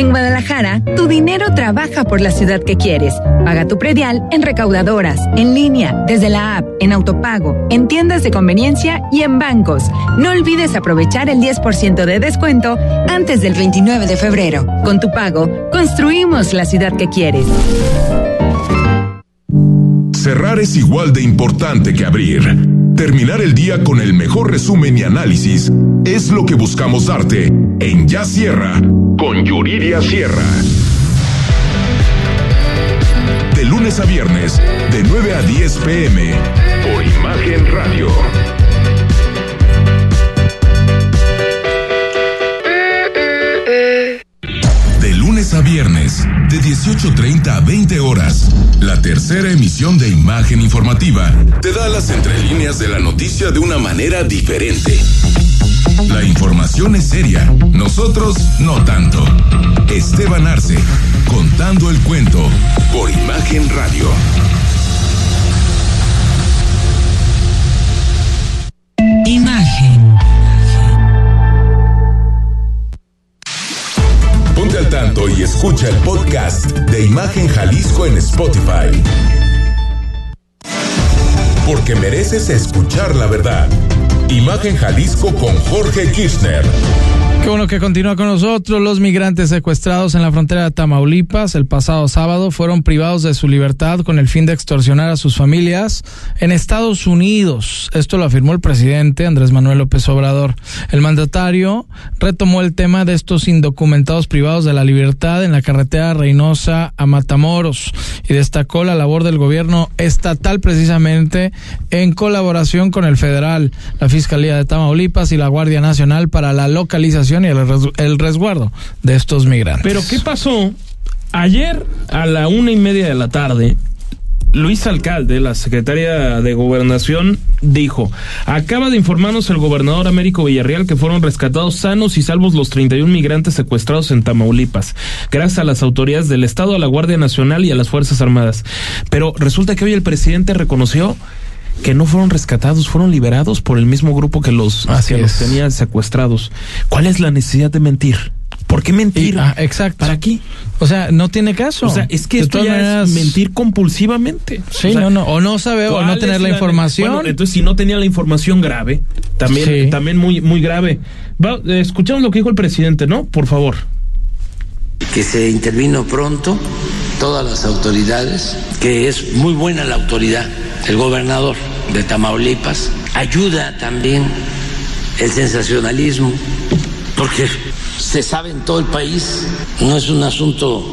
En Guadalajara, tu dinero trabaja por la ciudad que quieres. Paga tu predial en recaudadoras, en línea, desde la app, en autopago, en tiendas de conveniencia y en bancos. No olvides aprovechar el 10% de descuento antes del 29 de febrero. Con tu pago, construimos la ciudad que quieres. Cerrar es igual de importante que abrir. Terminar el día con el mejor resumen y análisis es lo que buscamos darte en Ya Sierra con Yuridia Sierra. De lunes a viernes, de 9 a 10 pm, por Imagen Radio. De lunes a viernes, de 18.30 a 20 horas, la tercera emisión de Imagen Informativa te da las entrelíneas de la noticia de una manera diferente. La información es seria, nosotros no tanto. Esteban Arce, contando el cuento por Imagen Radio. Imagen. Ponte al tanto y escucha el podcast de Imagen Jalisco en Spotify. Porque mereces escuchar la verdad. Imagen Jalisco con Jorge Kirchner. Qué bueno que continúa con nosotros. Los migrantes secuestrados en la frontera de Tamaulipas el pasado sábado fueron privados de su libertad con el fin de extorsionar a sus familias en Estados Unidos. Esto lo afirmó el presidente Andrés Manuel López Obrador. El mandatario retomó el tema de estos indocumentados privados de la libertad en la carretera Reynosa a Matamoros y destacó la labor del gobierno estatal precisamente en colaboración con el federal, la Fiscalía de Tamaulipas y la Guardia Nacional para la localización y el, resguardo de estos migrantes. Pero ¿qué pasó? Ayer a la una y media de la tarde, Luis Alcalde, la secretaria de Gobernación, dijo, acaba de informarnos el gobernador Américo Villarreal que fueron rescatados sanos y salvos los 31 migrantes secuestrados en Tamaulipas, gracias a las autoridades del Estado, a la Guardia Nacional y a las Fuerzas Armadas. Pero resulta que hoy el presidente reconoció que no fueron rescatados, fueron liberados por el mismo grupo que los, que los tenía secuestrados. ¿Cuál es la necesidad de mentir? ¿Por qué mentir? ah, exacto. ¿Para qué? O sea, no tiene caso. O sea, es que esto ya es mentir compulsivamente. Sí, no, no. O no sabe o no tener la, información. Bueno, entonces, si no tenía la información grave, también, también muy, muy grave. Va, escuchamos lo que dijo el presidente, ¿no? Por favor. Que se intervino pronto todas las autoridades, que es muy buena la autoridad, el gobernador de Tamaulipas. Ayuda también el sensacionalismo, porque se sabe en todo el país, no es un asunto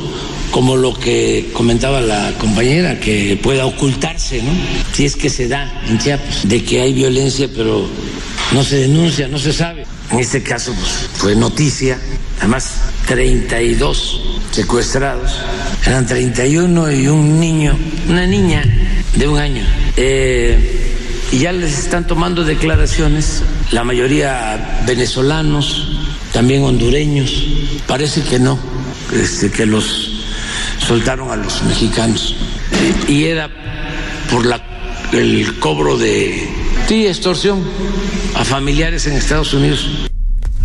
como lo que comentaba la compañera, que pueda ocultarse, ¿no? Si es que se da en Chiapas, de que hay violencia, pero no se denuncia, no se sabe. En este caso pues, fue noticia, además 32 secuestrados, eran 31 y un niño, una niña de un año. Eh, y ya les están tomando declaraciones, la mayoría venezolanos, también hondureños, parece que no, este, que los soltaron a los mexicanos. Y era por la, el cobro de sí, extorsión a familiares en Estados Unidos.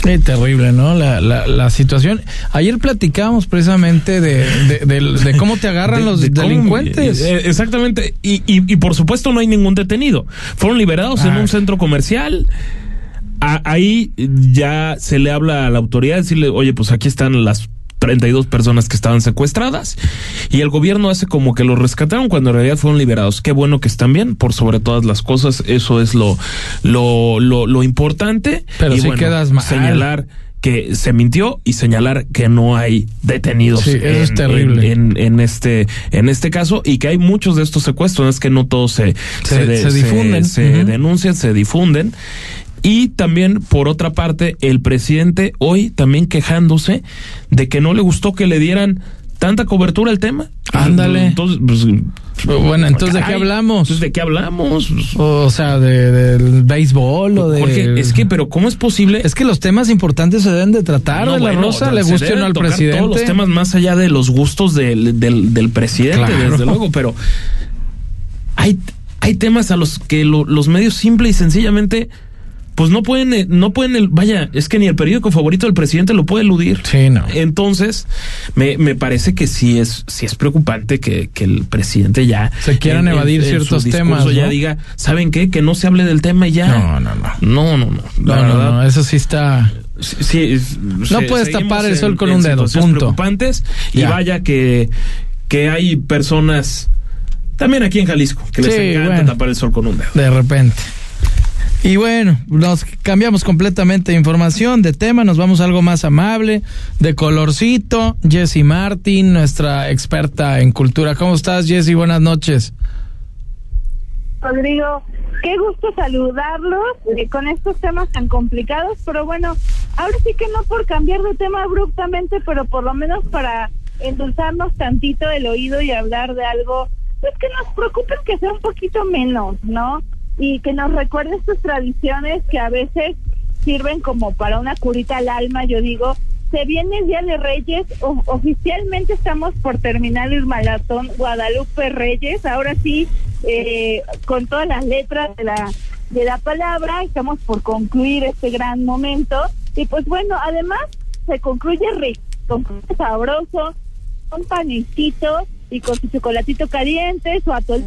Es terrible, ¿no? La, la, la, situación. Ayer platicábamos precisamente de, de, cómo te agarran los delincuentes. Eh, exactamente. Y, y, por supuesto no hay ningún detenido. Fueron liberados en ah. un centro comercial. ahí ya se le habla a la autoridad, decirle, oye, pues aquí están las 32 personas que estaban secuestradas y el gobierno hace como que los rescataron cuando en realidad fueron liberados. Qué bueno que están bien, por sobre todas las cosas, eso es lo lo lo, lo importante. Pero si quedas mal. señalar que se mintió y señalar que no hay detenidos sí, en, es terrible. En, en, este en este caso y que hay muchos de estos secuestros es que no todos se se, se, difunden se, denuncian se difunden y también, por otra parte, el presidente hoy también quejándose de que no le gustó que le dieran tanta cobertura al tema. Ándale. Entonces, pues, bueno, entonces ¿de qué hablamos? ¿de qué hablamos? O sea, de, del béisbol o de... Porque es que, pero ¿cómo es posible? Es que los temas importantes se deben de tratar de la Rosa, le guste o no al presidente. Todos los temas más allá de los gustos del, del, del presidente, desde luego, pero hay, hay temas a los que los medios simple y sencillamente pues no pueden, eh, no pueden, vaya, es que ni el periódico favorito del presidente lo puede eludir. Sí, no. Entonces, me, me parece que sí es, sí es preocupante que, que el presidente ya se quieran evadir ciertos temas. Ya diga, ¿saben qué? Que no se hable del tema y ya. No, no, no. No, no, no. La no, no, eso sí está. Sí, no puedes tapar el sol con un dedo. Punto. preocupantes y vaya que, que hay personas también aquí en Jalisco que les encanta tapar el sol con un dedo. De repente. Y bueno, nos cambiamos completamente de información, de tema, nos vamos a algo más amable, de colorcito. Jessy Martin, nuestra experta en cultura. ¿Cómo estás, Jessy? Buenas noches. Rodrigo, qué gusto saludarlos eh, con estos temas tan complicados, pero bueno, ahora sí que no por cambiar de tema abruptamente, pero por lo menos para endulzarnos tantito el oído y hablar de algo, pues que nos preocupen que sea un poquito menos, ¿no? Y que nos recuerde estas tradiciones que a veces sirven como para una curita al alma, yo digo, se viene el Día de Reyes, oficialmente estamos por terminar el maratón Guadalupe Reyes, ahora sí, eh, con todas las letras de la, de la palabra, estamos por concluir este gran momento, y pues bueno, además se concluye rico, sabroso, con panecito y con su chocolatito caliente, su atol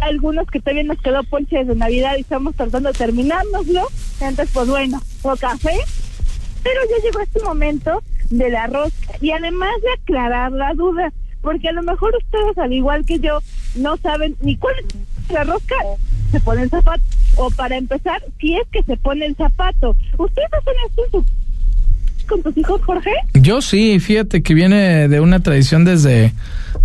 algunos que todavía nos quedó ponche de Navidad y estamos tratando de terminárnoslo. Entonces, pues bueno, o café. Pero ya llegó este momento de la rosca y además de aclarar la duda, porque a lo mejor ustedes, al igual que yo, no saben ni cuál es la rosca, se pone el zapato. O para empezar, si es que se pone el zapato. ¿Ustedes hacen esto con tus hijos, Jorge? Yo sí, fíjate que viene de una tradición desde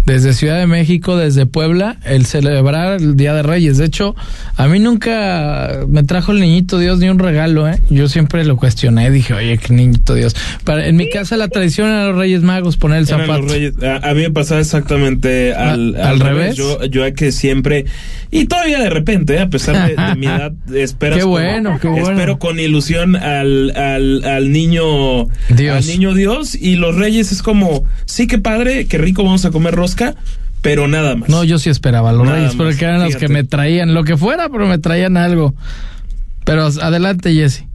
desde Ciudad de México, desde Puebla, el celebrar el Día de Reyes. De hecho, a mí nunca me trajo el niñito Dios ni un regalo, ¿eh? Yo siempre lo cuestioné, dije, oye, qué niñito Dios. Para, en mi casa la tradición era los Reyes Magos poner el zapato. a, mí me pasaba exactamente al, al, revés. Yo, yo que siempre, y todavía de repente, ¿eh? a pesar de, mi edad, espero qué bueno, qué bueno. espero con ilusión al, al, al niño Dios. al niño Dios y los Reyes es como, sí, qué padre, qué rico vamos a comer rosca pero nada más. No, yo sí esperaba los Reyes, porque eran los que me traían, lo que fuera, pero me traían algo. Pero adelante, Jesse.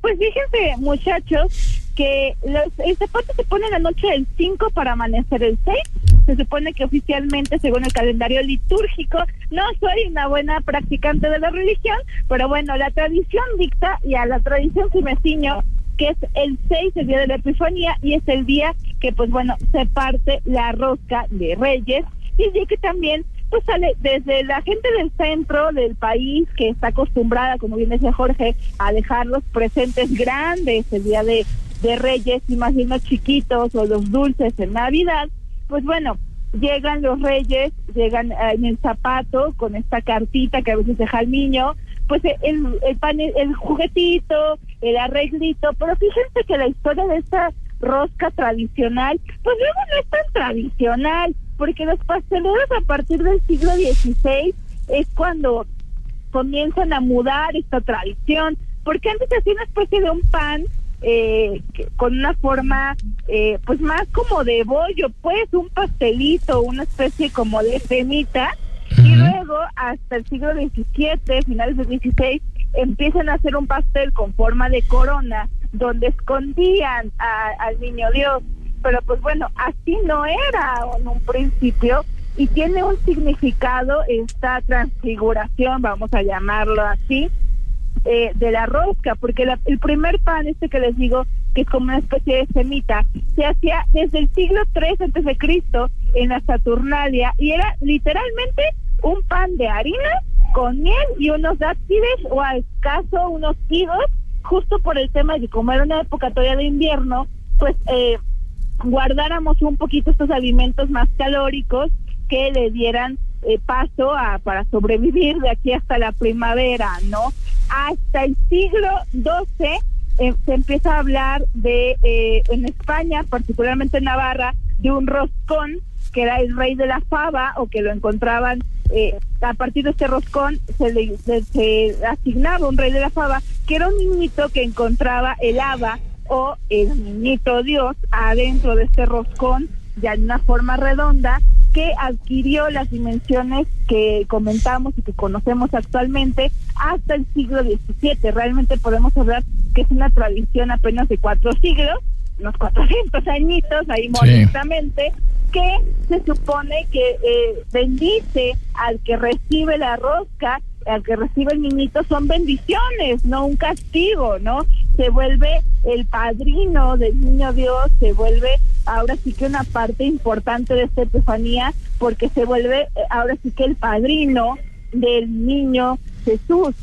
Pues fíjense, muchachos, que los, el zapato se pone la noche del 5 para amanecer el 6. Se supone que oficialmente, según el calendario litúrgico, no soy una buena practicante de la religión, pero bueno, la tradición dicta y a la tradición sí me ciño que es el 6, el día de la Epifanía, y es el día que, pues bueno, se parte la rosca de Reyes, y el que también, pues sale desde la gente del centro del país, que está acostumbrada, como bien decía Jorge, a dejar los presentes grandes el día de, de Reyes, imagino chiquitos o los dulces en Navidad, pues bueno, llegan los reyes, llegan eh, en el zapato con esta cartita que a veces deja el niño, pues el, el, pan, el juguetito, el arreglito, pero fíjense que la historia de esta rosca tradicional, pues luego no es tan tradicional, porque los pasteleros a partir del siglo XVI es cuando comienzan a mudar esta tradición, porque antes hacía una especie de un pan eh, con una forma eh, pues más como de bollo, pues un pastelito, una especie como de semita, y luego, hasta el siglo XVII, finales del XVI, empiezan a hacer un pastel con forma de corona, donde escondían al niño Dios. Pero pues bueno, así no era en un principio y tiene un significado esta transfiguración, vamos a llamarlo así, eh, de la rosca, porque el primer pan, este que les digo, que es como una especie de semita, se hacía desde el siglo III antes de Cristo en la Saturnalia y era literalmente un pan de harina con miel y unos dátiles o al caso unos higos, justo por el tema de que como era una época todavía de invierno, pues eh, guardáramos un poquito estos alimentos más calóricos que le dieran eh, paso a para sobrevivir de aquí hasta la primavera, ¿no? Hasta el siglo XII eh, se empieza a hablar de, en España, particularmente en Navarra, de un roscón que era el rey de la fava o que lo encontraban eh, a partir de este roscón se le se asignaba un rey de la fava que era un niñito que encontraba el haba o el niñito Dios adentro de este roscón ya en una forma redonda que adquirió las dimensiones que comentamos y que conocemos actualmente hasta el siglo XVII. Realmente podemos hablar que es una tradición apenas de cuatro siglos, unos 400 añitos ahí modestamente, que se supone que eh, bendice al que recibe la rosca, al que recibe el niñito, son bendiciones, no un castigo, ¿no? Se vuelve el padrino del niño Dios, se vuelve ahora sí que una parte importante de esta epifanía, porque se vuelve eh, ahora sí que el padrino del niño Jesús.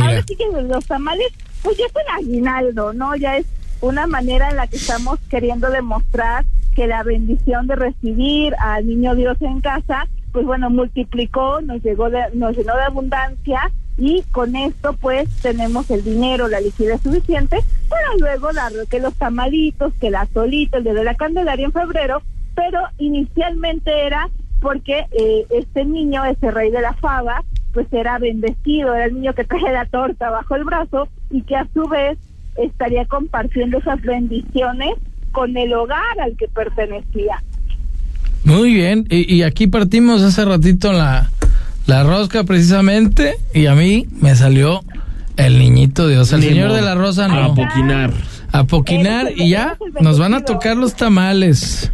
Ahora sí que los tamales, pues ya es un aguinaldo, ¿no? Ya es una manera en la que estamos queriendo demostrar que la bendición de recibir al niño Dios en casa, pues bueno, multiplicó, nos llegó de, nos llenó de abundancia y con esto pues tenemos el dinero, la liquidez suficiente para luego dar que los tamalitos, que la solita, el de la Candelaria en febrero, pero inicialmente era porque eh, este niño, ese rey de la fava, pues era bendecido, era el niño que trae la torta bajo el brazo y que a su vez estaría compartiendo esas bendiciones con el hogar al que pertenecía. Muy bien, y, aquí partimos hace ratito la, la rosca precisamente y a mí me salió el niñito Dios, el señor de la rosa no. A poquinar. A poquinar y ya nos van a tocar los tamales.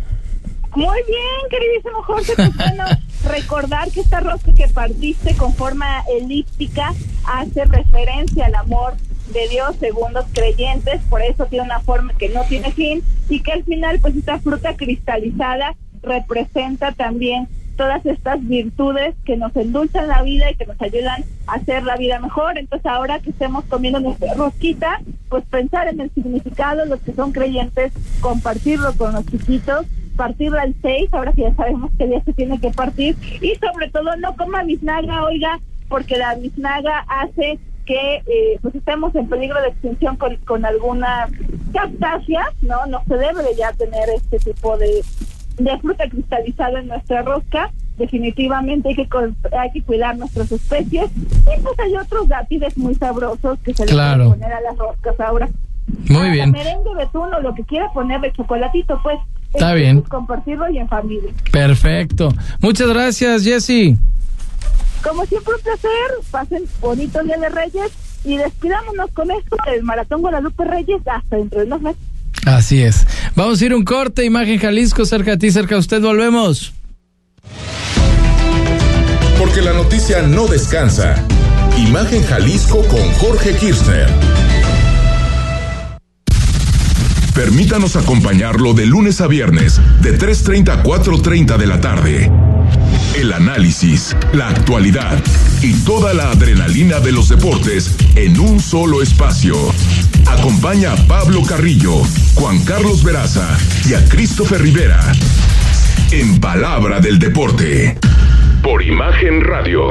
Muy bien, queridísimo Jorge, pues bueno, recordar que esta rosca que partiste con forma elíptica hace referencia al amor de Dios según los creyentes, por eso tiene una forma que no tiene fin y que al final pues esta fruta cristalizada representa también todas estas virtudes que nos endulzan la vida y que nos ayudan a hacer la vida mejor. Entonces ahora que estemos comiendo nuestra rosquita, pues pensar en el significado, los que son creyentes, compartirlo con los chiquitos, partirlo al 6, ahora que ya sabemos que día se tiene que partir, y sobre todo no coma biznaga, oiga, porque la biznaga hace que eh, pues estemos en peligro de extinción con, con algunas cactáceas, ¿no? No se debe de ya tener este tipo de, de fruta cristalizada en nuestra rosca. Definitivamente hay que hay que cuidar nuestras especies. Y pues hay otros dátiles muy sabrosos que se le pueden poner a las roscas ahora. Muy bien. Merengue, betuno, lo que quiera ponerle chocolatito, pues. Está bien. compartirlo y en familia. Perfecto. Muchas gracias, Jessy. Como siempre, un placer. Pasen bonito Día de Reyes y despidámonos con esto del Maratón Guadalupe Reyes hasta dentro de unos meses. Así es. Vamos a ir un corte, Imagen Jalisco, cerca de ti, cerca de usted, volvemos. Porque la noticia no descansa. Imagen Jalisco con Jorge Kirchner. Permítanos acompañarlo de lunes a viernes, de 3.30 a 4.30 de la tarde el análisis, la actualidad y toda la adrenalina de los deportes en un solo espacio. Acompaña a Pablo Carrillo, Juan Carlos Veraza y a Christopher Rivera. En Palabra del Deporte. Por Imagen Radio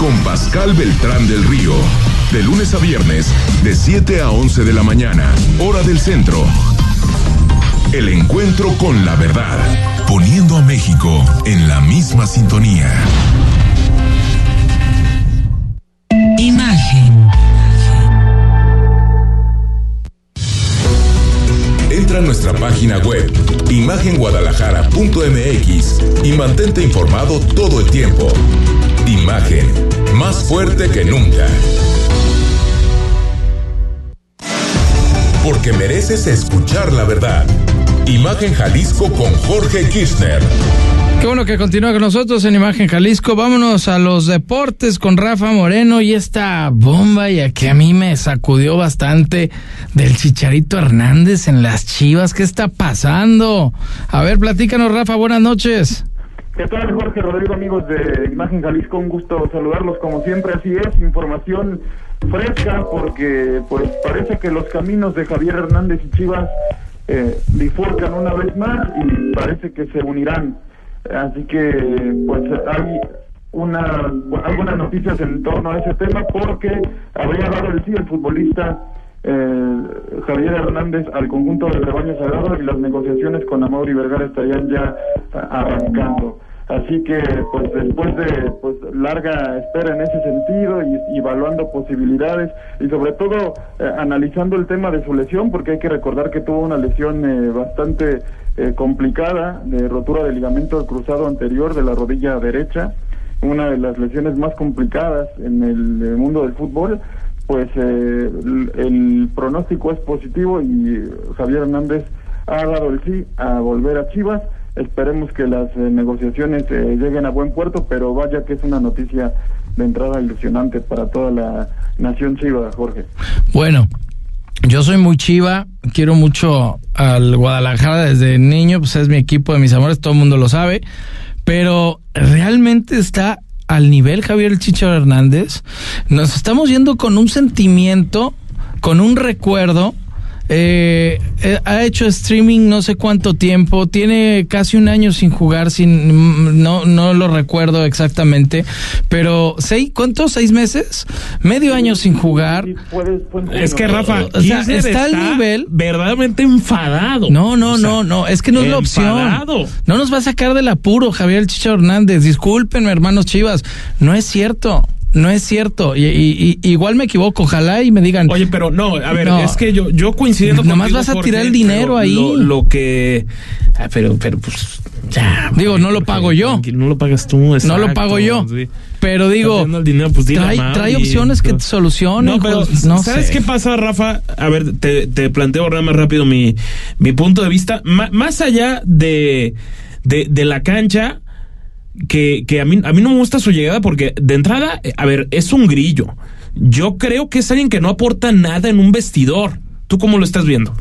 con Pascal Beltrán del Río. De lunes a viernes, de 7 a 11 de la mañana, hora del centro. El encuentro con la verdad, poniendo a México en la misma sintonía. Imagen. Entra a nuestra página web, imagenguadalajara.mx y mantente informado todo el tiempo. Imagen, más fuerte que nunca. porque mereces escuchar la verdad. Imagen Jalisco con Jorge Kirchner. Qué bueno que continúa con nosotros en Imagen Jalisco. Vámonos a los deportes con Rafa Moreno y esta bomba ya que a mí me sacudió bastante del Chicharito Hernández en las Chivas. ¿Qué está pasando? A ver, platícanos, Rafa. Buenas noches. ¿Qué tal, Jorge Rodrigo, amigos de Imagen Jalisco? Un gusto saludarlos como siempre. Así es, información fresca porque pues parece que los caminos de Javier Hernández y Chivas eh, bifurcan una vez más y parece que se unirán Así que, pues, hay una, algunas noticias en torno a ese tema porque habría dado el sí el futbolista eh, Javier Hernández al conjunto del rebaño sagrado y las negociaciones con y Vergara estarían ya arrancando. Así que, pues después de pues, larga espera en ese sentido y, evaluando posibilidades y sobre todo eh, analizando el tema de su lesión, porque hay que recordar que tuvo una lesión eh, bastante eh, complicada de rotura del ligamento cruzado anterior de la rodilla derecha, una de las lesiones más complicadas en el, mundo del fútbol, pues el, el pronóstico es positivo y Javier Hernández ha dado el sí a volver a Chivas Esperemos que las eh, negociaciones eh, lleguen a buen puerto, pero vaya que es una noticia de entrada ilusionante para toda la nación chiva, Jorge. Bueno, yo soy muy chiva, quiero mucho al Guadalajara desde niño, pues es mi equipo de mis amores, todo el mundo lo sabe, pero realmente está al nivel Javier Chicho Hernández. Nos estamos yendo con un sentimiento, con un recuerdo eh, eh, ha hecho streaming no sé cuánto tiempo, tiene casi un año sin jugar, sin no no lo recuerdo exactamente, pero seis ¿cuántos? ¿Seis meses? Medio año sin jugar. Es que Rafa, o sea, está, al nivel verdaderamente enfadado. No, no, no, no, es que no es la opción. No nos va a sacar del apuro Javier Chicho Hernández. Discúlpenme, hermanos Chivas, no es cierto. No es cierto. Y, igual me equivoco. Ojalá y me digan. Oye, pero no, a ver, es que yo, yo coincidiendo Nomás vas a tirar el dinero ahí. Lo, que. Ah, pero, pero, pues. Ya. Digo, no lo pago yo. No lo pagas tú. no lo pago yo. Pero digo. pues, trae, opciones que te solucionen. No, pero. ¿Sabes qué pasa, Rafa? A ver, te, te planteo ahora más rápido mi, mi punto de vista. más allá de, de, de la cancha que, que a, mí, a mí no me gusta su llegada porque de entrada, a ver, es un grillo. Yo creo que es alguien que no aporta nada en un vestidor. ¿Tú cómo lo estás viendo?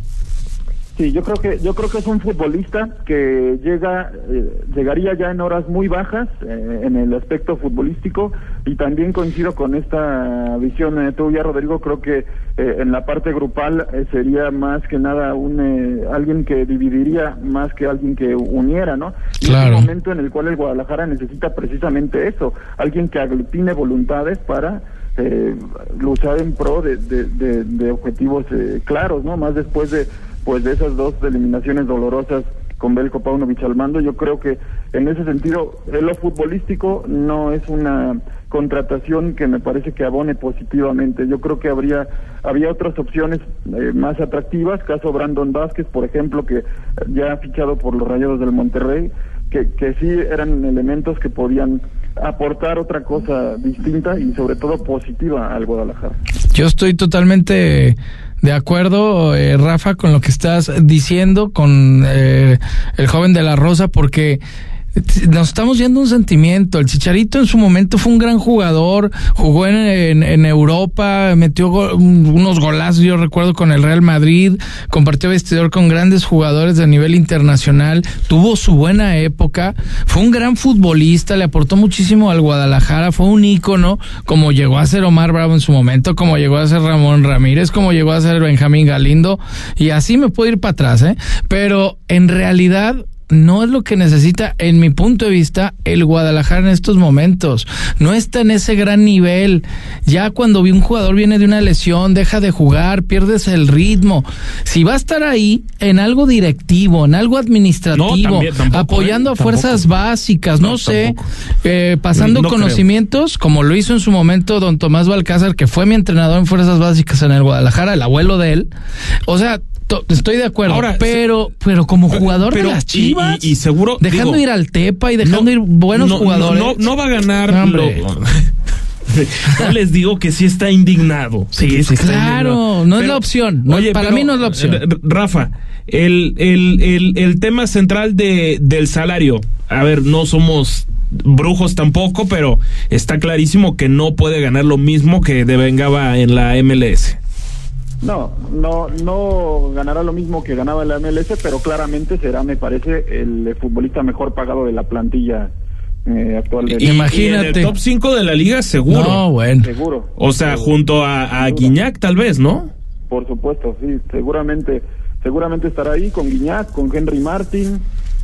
Sí, yo creo que yo creo que es un futbolista que llega eh, llegaría ya en horas muy bajas eh, en el aspecto futbolístico y también coincido con esta visión eh, tuya Rodrigo creo que en la parte grupal sería más que nada un alguien que dividiría más que alguien que uniera, ¿no? Y es un momento en el cual el Guadalajara necesita precisamente eso, alguien que aglutine voluntades para luchar en pro de, de, de objetivos claros, ¿no? Más después de pues de esas dos eliminaciones dolorosas con Belko Paunovic al mando, yo creo que en ese sentido, en lo futbolístico no es una contratación que me parece que abone positivamente. Yo creo que habría había otras opciones eh, más atractivas, caso Brandon Vázquez, por ejemplo, que ya ha fichado por los Rayados del Monterrey, que, que sí eran elementos que podían aportar otra cosa distinta y sobre todo positiva al Guadalajara. Yo estoy totalmente de acuerdo, eh, Rafa, con lo que estás diciendo con eh, el joven de la Rosa, porque nos estamos yendo un sentimiento. El Chicharito en su momento fue un gran jugador, jugó en, Europa, metió unos golazos, yo recuerdo, con el Real Madrid, compartió vestidor con grandes jugadores de nivel internacional, tuvo su buena época, fue un gran futbolista, le aportó muchísimo al Guadalajara, fue un ícono, como llegó a ser Omar Bravo en su momento, como llegó a ser Ramón Ramírez, como llegó a ser Benjamín Galindo, y así me puedo ir para atrás, ¿eh? Pero en realidad no es lo que necesita, en mi punto de vista, el Guadalajara en estos momentos. No está en ese gran nivel. Ya cuando un jugador viene de una lesión, deja de jugar, pierdes el ritmo. Si va a estar ahí en algo directivo, en algo administrativo, apoyando ¿eh? a fuerzas básicas, no, sé, eh, pasando conocimientos, como lo hizo en su momento don Tomás Balcázar, que fue mi entrenador en fuerzas básicas en el Guadalajara, el abuelo de él. O sea, Estoy de acuerdo, Ahora, pero pero como jugador de las Chivas y, seguro dejando ir al Tepa y dejando ir buenos jugadores. No, va a ganar no les digo que sí está indignado. Sí, sí, claro, no es la opción. oye, para mí no es la opción. Eh, Rafa, el, el, el, el tema central de, del salario. A ver, no somos brujos tampoco, pero está clarísimo que no puede ganar lo mismo que devengaba en la MLS. No, no, no ganará lo mismo que ganaba en la MLS, pero claramente será, me parece, el futbolista mejor pagado de la plantilla eh, actual. Imagínate. el top 5 de la liga, seguro. No, bueno. Seguro. O sea, junto a, a Guiñac, tal vez, ¿no? Por supuesto, sí, seguramente, seguramente estará ahí con Guiñac, con Henry Martin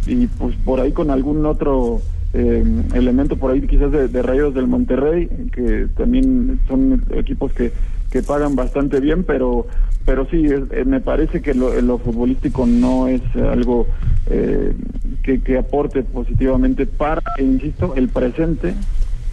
y pues por ahí con algún otro eh, elemento por ahí quizás de, de Rayos del Monterrey, que también son equipos que que pagan bastante bien, pero pero sí, eh, me parece que lo, futbolístico no es algo eh, que, que, aporte positivamente para, insisto, el presente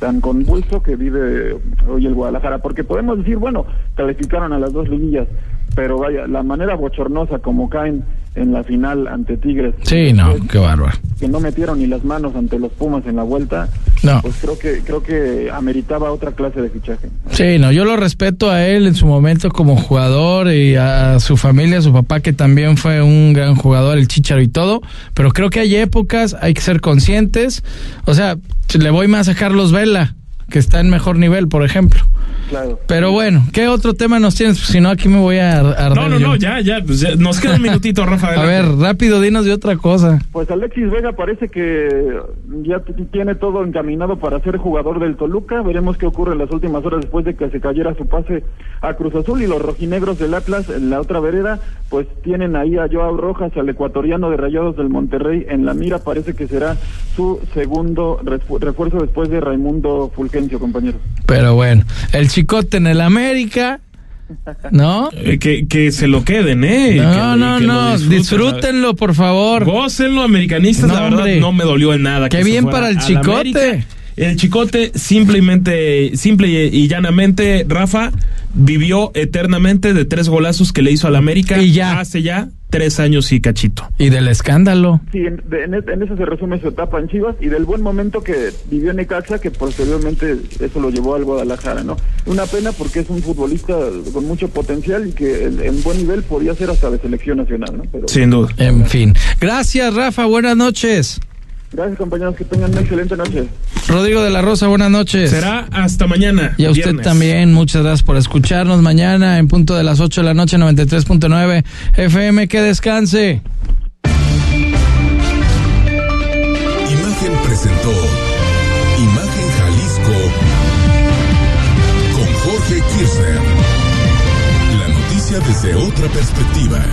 tan convulso que vive hoy el Guadalajara, porque podemos decir, bueno, calificaron a las dos liguillas, pero vaya, la manera bochornosa como caen en la final ante Tigres. Sí, no, qué bárbaro. Que no metieron ni las manos ante los Pumas en la vuelta. No. Pues creo que creo que ameritaba otra clase de fichaje. Sí, no, yo lo respeto a él en su momento como jugador y a su familia, a su papá que también fue un gran jugador, el Chicharo y todo, pero creo que hay épocas, hay que ser conscientes. O sea, le voy más a Carlos Vela, que está en mejor nivel, por ejemplo. Pero bueno, ¿qué otro tema nos tienes? Si no, aquí me voy a arder No, no, no, ya, ya, pues ya, Nos queda un minutito, Rafael. a ver, rápido, dinos de otra cosa. Pues Alexis Vega parece que ya tiene todo encaminado para ser jugador del Toluca. Veremos qué ocurre en las últimas horas después de que se cayera su pase a Cruz Azul y los rojinegros del Atlas en la otra vereda, pues tienen ahí a Joao Rojas, al ecuatoriano de Rayados del Monterrey en la mira. Parece que será su segundo refuerzo después de Raimundo Fulgencio, compañero. Pero bueno, el chicote en el América. ¿No? Eh, que, que se lo queden, ¿eh? No, no, no. Disfrútenlo, por favor. Gócenlo, americanistas. la verdad, no me dolió en nada. Qué bien para el chicote. El chicote simplemente, simple y llanamente, Rafa, vivió eternamente de tres golazos que le hizo al América y ya. hace ya tres años y cachito. Y del escándalo. Sí, en, en, eso se resume su etapa en Chivas y del buen momento que vivió en Necaxa, que posteriormente eso lo llevó al Guadalajara, ¿no? Una pena porque es un futbolista con mucho potencial y que en, buen nivel podía ser hasta de selección nacional, ¿no? Pero, Sin duda. En fin. Gracias, Rafa. Buenas noches. Gracias, compañeros. Que tengan una excelente noche. Rodrigo de la Rosa, buenas noches. Será hasta mañana. Y a usted también, muchas gracias por escucharnos mañana en punto de las 8 de la noche, 93.9 FM. Que descanse. Imagen presentó Imagen Jalisco con Jorge Kirchner. La noticia desde otra perspectiva.